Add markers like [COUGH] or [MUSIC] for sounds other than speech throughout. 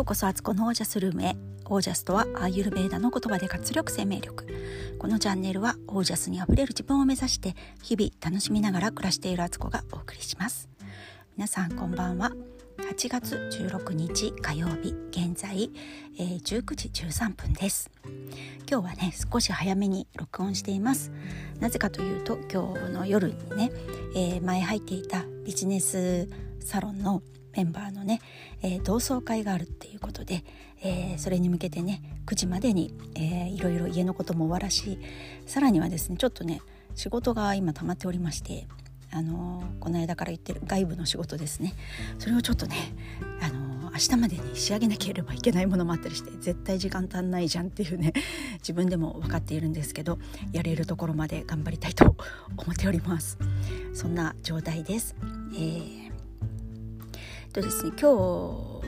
ようこそアツコのオージャスルームへ。オージャスとはアーユルベーダの言葉で活力生命力。このチャンネルはオージャスにあふれる自分を目指して日々楽しみながら暮らしているアツコがお送りします。皆さんこんばんは。8月16日火曜日現在、えー、19時13分です。今日はね少し早めに録音しています。なぜかというと今日の夜にね、えー、前入っていたビジネスサロンのメンバーのね、えー、同窓会があるっていうことで、えー、それに向けてね9時までに、えー、いろいろ家のことも終わらしさらにはですねちょっとね仕事が今溜まっておりましてあのー、この間から言ってる外部の仕事ですね。それをちょっとね、あのー、明日までに仕上げなければいけないものもあったりして絶対時間足んないじゃんっていうね [LAUGHS] 自分でも分かっているんですけどやれるところまで頑張りたいと思っております。そんな状態です、えーとですね今日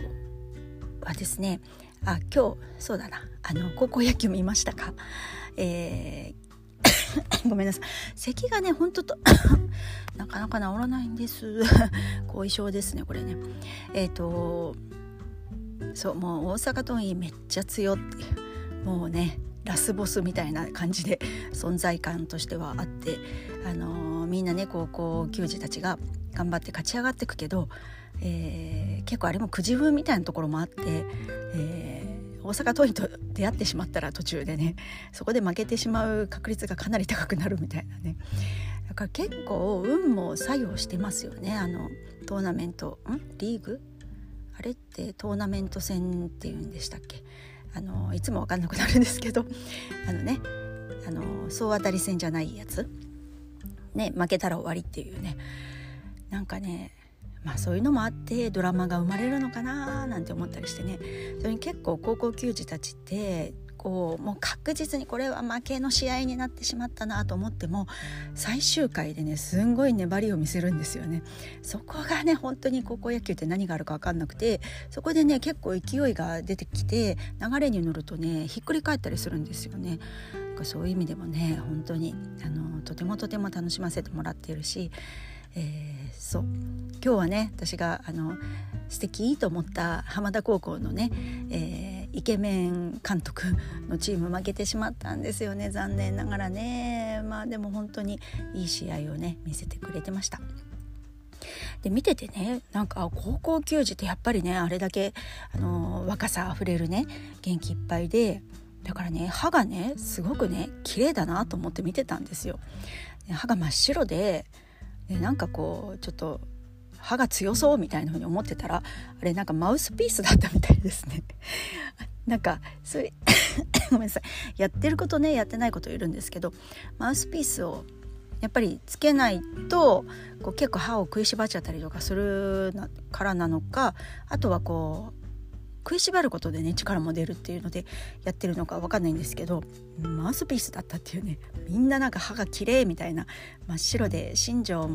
はですねあ今日そうだなあの高校野球見ましたか？えー、[COUGHS] ごめんなさい。咳がねほんとと [COUGHS] なかなか治らないんです。[COUGHS] 後遺症ですねこれね。えっ、ー、とそうもう大阪桐蔭めっちゃ強っていうもうねラスボスみたいな感じで存在感としてはあってあのー、みんなね高校球児たちが頑張って勝ち上がっていくけどえー、結構あれもくじ風みたいなところもあって、えー、大阪桐蔭と出会ってしまったら途中でねそこで負けてしまう確率がかなり高くなるみたいなね。だから結構運も作用してますよね。あのトーナメントん？リーグ？あれってトーナメント戦っていうんでしたっけ？あのいつも分かんなくなるんですけど。あのねあの総当たり戦じゃないやつ。ね負けたら終わりっていうね。なんかねまあそういうのもあってドラマが生まれるのかななんて思ったりしてね。それに結構高校球児たちってこうもう確実にこれは負けの試合になってしまったなと思っても最終回でねすんごい粘りを見せるんですよね。そこがね本当に高校野球って何があるか分かんなくてそこでね結構勢いが出てきて流れに乗るとねひっくり返ったりするんですよね。そういう意味でもね本当にあのとてもとても楽しませてもらっているしえー、そう今日はね私があの素敵と思った浜田高校のね、えー、イケメン監督のチーム負けてしまったんですよね残念ながらねまあでも本当にいい試合をね見せてくれてました。で見ててねなんか高校球児ってやっぱりねあれだけあの若さあふれるね元気いっぱいでだからね歯がねすごくね綺麗だなと思って見てたんですよ。歯が真っ白ででなんかこうちょっと歯が強そうみたいなふうに思ってたらあれなんかマウスピースだったみたいですね。[LAUGHS] なんかそう [COUGHS] ごめんなさい。やってることねやってないこといるんですけどマウスピースをやっぱりつけないとこう結構歯を食いしばっちゃったりとかするからなのかあとはこう食いしばることでね力も出るっていうのでやってるのか分かんないんですけどマウスピースだったっていうねみんななんか歯が綺麗みたいな真っ白で新庄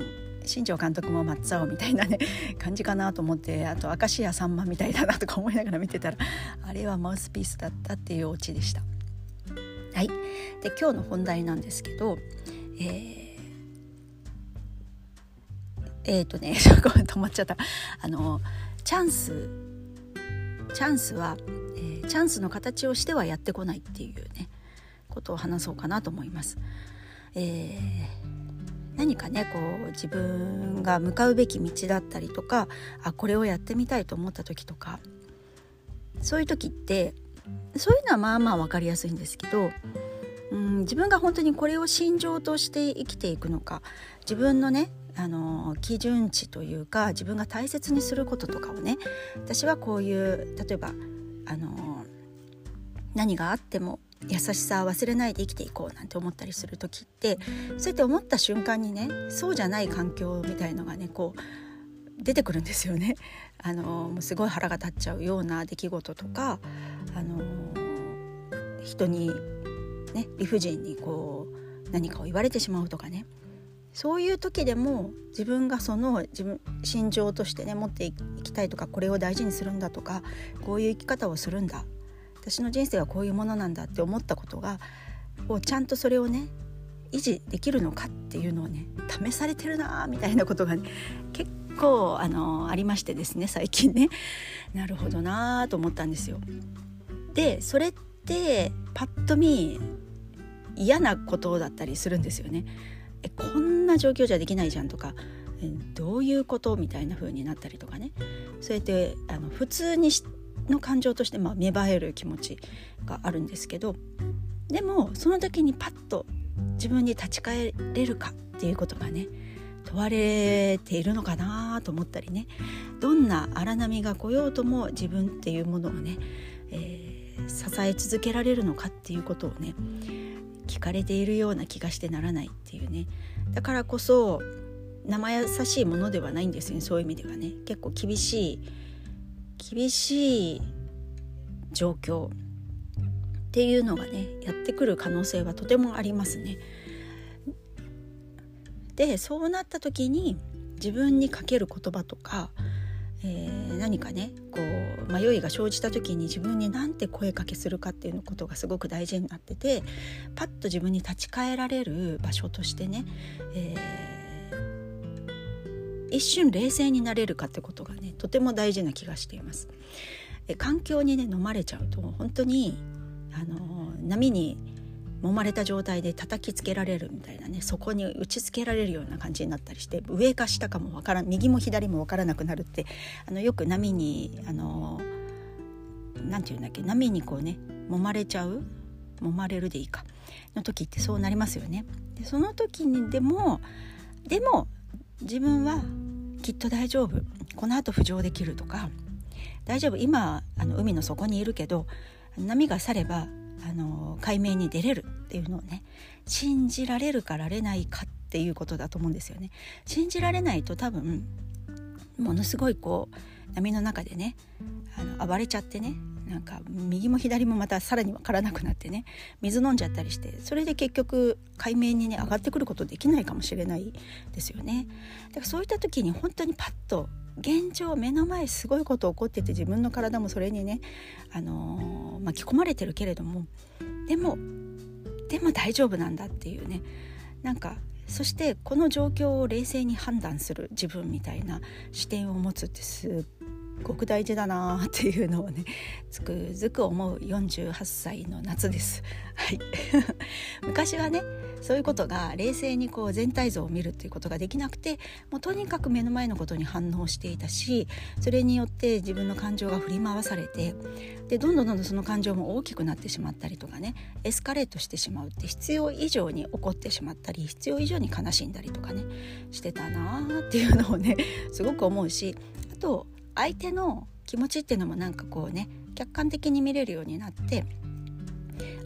新庄監督も松尾みたいなね [LAUGHS] 感じかなと思ってあと明石家さんまみたいだなとか思いながら見てたらあれはマウスピースだったっていうオチでした。はい、で今日の本題なんですけど、えーえー、とね [LAUGHS] 止まっちゃったあのチャンスチャンスは、えー、チャンスの形をしてはやってこないっていうねことを話そうかなと思います。えー、何かねこう自分が向かうべき道だったりとかあこれをやってみたいと思った時とかそういう時ってそういうのはまあまあ分かりやすいんですけどうん自分が本当にこれを心情として生きていくのか自分のねあの基準値というか自分が大切にすることとかをね私はこういう例えばあの何があっても優しさを忘れないで生きていこうなんて思ったりする時ってそうやって思った瞬間にねそうじゃない環境みたいのがねこう出てくるんですよね。あのもうすごい腹が立っちゃうような出来事とかあの人にね理不尽にこう何かを言われてしまうとかねそういう時でも自分がその自分心情としてね持っていきたいとかこれを大事にするんだとかこういう生き方をするんだ私の人生はこういうものなんだって思ったことがをちゃんとそれをね維持できるのかっていうのをね試されてるなみたいなことがね結構あのありましてですね最近ねなるほどなと思ったんですよ。でそれってパッと見嫌なことだったりするんですよね。えこんな状況じゃできないじゃんとかどういうことみたいな風になったりとかね。そうやってあの普通にの感情として、まあ、芽生える気持ちがあるんですけどでもその時にパッと自分に立ち返れるかっていうことがね問われているのかなと思ったりね。どんな荒波が来ようとも自分っていうものをね、えー、支え続けられるのかっていうことをね聞かれているような気がしてならないっていうね。だからこそ生優しいものではないんですよねそういう意味ではね。結構厳しい厳しい状況。っていうのがねやってくる可能性はとてもありますね。でそうなった時に自分にかける言葉とか、えー、何かねこう迷いが生じた時に自分に何て声かけするかっていうことがすごく大事になっててパッと自分に立ち返られる場所としてね、えー、一瞬冷静になれるかってことがねとても大事な気がしています。環境にね飲まれちゃうと本当にあの波に揉まれた状態で叩きつけられるみたいなねそこに打ちつけられるような感じになったりして上か下かもわからん右も左も分からなくなるってあのよく波にあのなんていうんだっけ波にこうね揉まれちゃう揉まれるでいいかの時ってそうなりますよね。でその時にでもでも自分はきっと大丈夫このあと浮上できるとか大丈夫今あの海の底にいるけど波が去ればあの海面に出れるっていうのをね信じられるかられないかっていうことだと思うんですよね。信じられないと多分ものすごいこう波の中でねあの暴れちゃってねなんか右も左もまたさらに分からなくなってね水飲んじゃったりしてそれで結局海面にね上がってくることできないかもしれないですよね。だからそういった時に本当にパッと現状目の前すごいこと起こってて自分の体もそれにね、あのー、巻き込まれてるけれどもでもでも大丈夫なんだっていうねなんかそしてこの状況を冷静に判断する自分みたいな視点を持つってすっごく大事だなっていうのをねつくづく思う48歳の夏です。はい、[LAUGHS] 昔はねそういうことが冷静にこう全体像を見るっていうことができなくてもうとにかく目の前のことに反応していたしそれによって自分の感情が振り回されてでどんどんどんどんその感情も大きくなってしまったりとかねエスカレートしてしまうって必要以上に怒ってしまったり必要以上に悲しんだりとかねしてたなーっていうのをねすごく思うしあと相手の気持ちっていうのもなんかこうね客観的に見れるようになって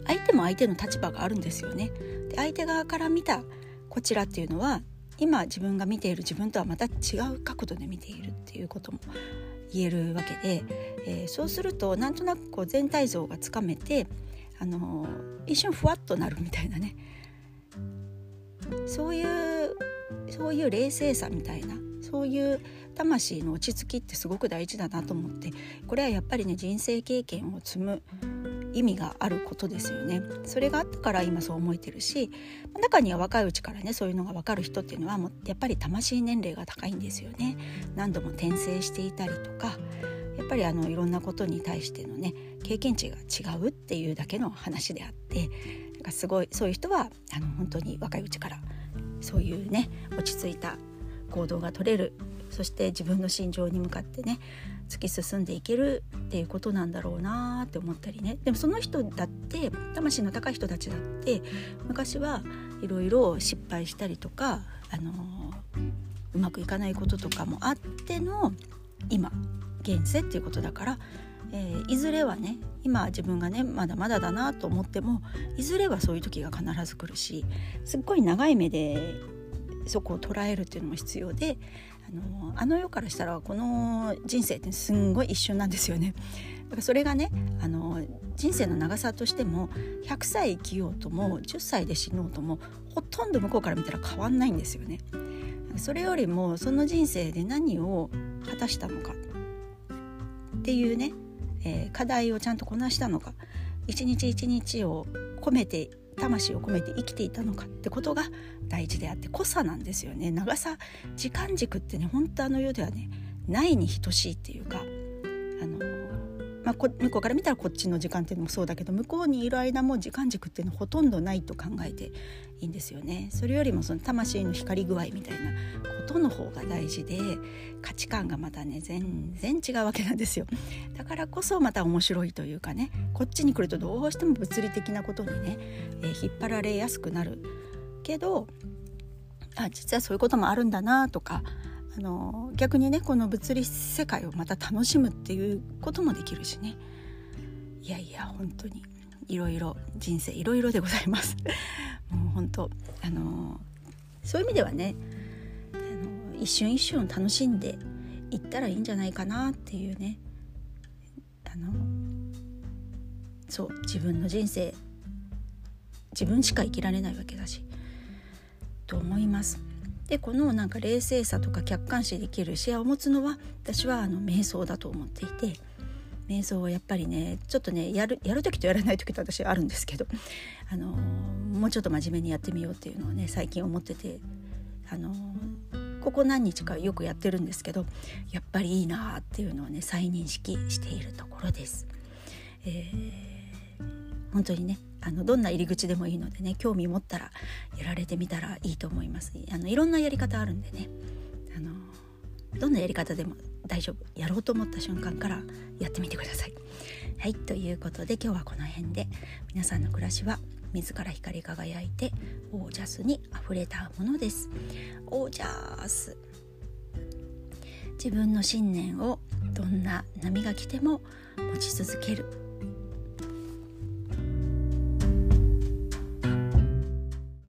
相手も相手の立場があるんですよね。相手側から見たこちらっていうのは今自分が見ている自分とはまた違う角度で見ているっていうことも言えるわけで、えー、そうするとなんとなくこう全体像がつかめて、あのー、一瞬ふわっとなるみたいなね。そういうそういう冷静さみたいなそういう魂の落ち着きってすごく大事だなと思ってこれはやっぱりね人生経験を積む意味があることですよね。それがあったから今そう思えてるし中には若いうちからねそういうのが分かる人っていうのはもうやっぱり魂年齢が高いんですよね。何度も転生していたりとかやっぱりあのいろんなことに対してのね経験値が違うっていうだけの話であってなんかすごいそういう人はあの本当に若いうちからそういうね落ち着いた行動が取れるそして自分の心情に向かってね突き進んでいけるっていうことなんだろうなって思ったりね。でもその人だって魂の高い人たちだって昔はいろいろ失敗したりとか、あのうまくいかないこととかもあっての今現世っていうことだから、えー、いずれはね今自分がねまだまだだなと思ってもいずれはそういう時が必ず来るしすっごい長い目でそこを捉えるっていうのも必要であのあの世からしたらこの人生ってすんごい一瞬なんですよね。だからそれがねあの人生の長さとしても100歳生きようとも10歳で死のうともほとんど向こうから見たら変わんないんですよね。それよりもその人生で何を果たしたのかっていうね、えー、課題をちゃんとこなしたのか一日一日を込めて魂を込めて生きていたのかってことが大事であって濃さなんですよね。長さ時間軸ってね本当あの世ではねないに等しいっていうかまあ、向こうから見たらこっちの時間っていうのもそうだけど向こうにいる間も時間軸っていうのはほとんどないと考えていいんですよね。それよりもその魂の光り具合みたいなことの方が大事で価値観がまたね全然違うわけなんですよ。だからこそまた面白いというかねこっちに来るとどうしても物理的なことにね、えー、引っ張られやすくなるけどあ実はそういうこともあるんだなとかあの逆にねこの物理世界をまた楽しむっていうこともできるしね。いやいや本当にいろいろ人生いろいろでございます。[LAUGHS] もう本当あのそういう意味ではねあの一瞬一瞬楽しんでいったらいいんじゃないかなっていうね。あのそう自分の人生自分しか生きられないわけだしと思います。でこのなんか冷静さとか客観視できる視野を持つのは私はあの瞑想だと思っていて瞑想はやっぱりねちょっとねやるやる時とやらない時と私あるんですけど、あのもうちょっと真面目にやってみようっていうのをね最近思ってて、あのここ何日かよくやってるんですけどやっぱりいいなっていうのをね再認識しているところです。えー、本当にねあのどんな入り口でもいいのでね興味持ったらやられてみたらいいと思います。あのいろんなやり方あるんでね。あのどんなやり方でも大丈夫。やろうと思った瞬間からやってみてください。はいということで今日はこの辺で。皆さんの暮らしは自ら光り輝いてオージャスにあふれたものです。オージャス。自分の信念をどんな波が来ても持ち続ける。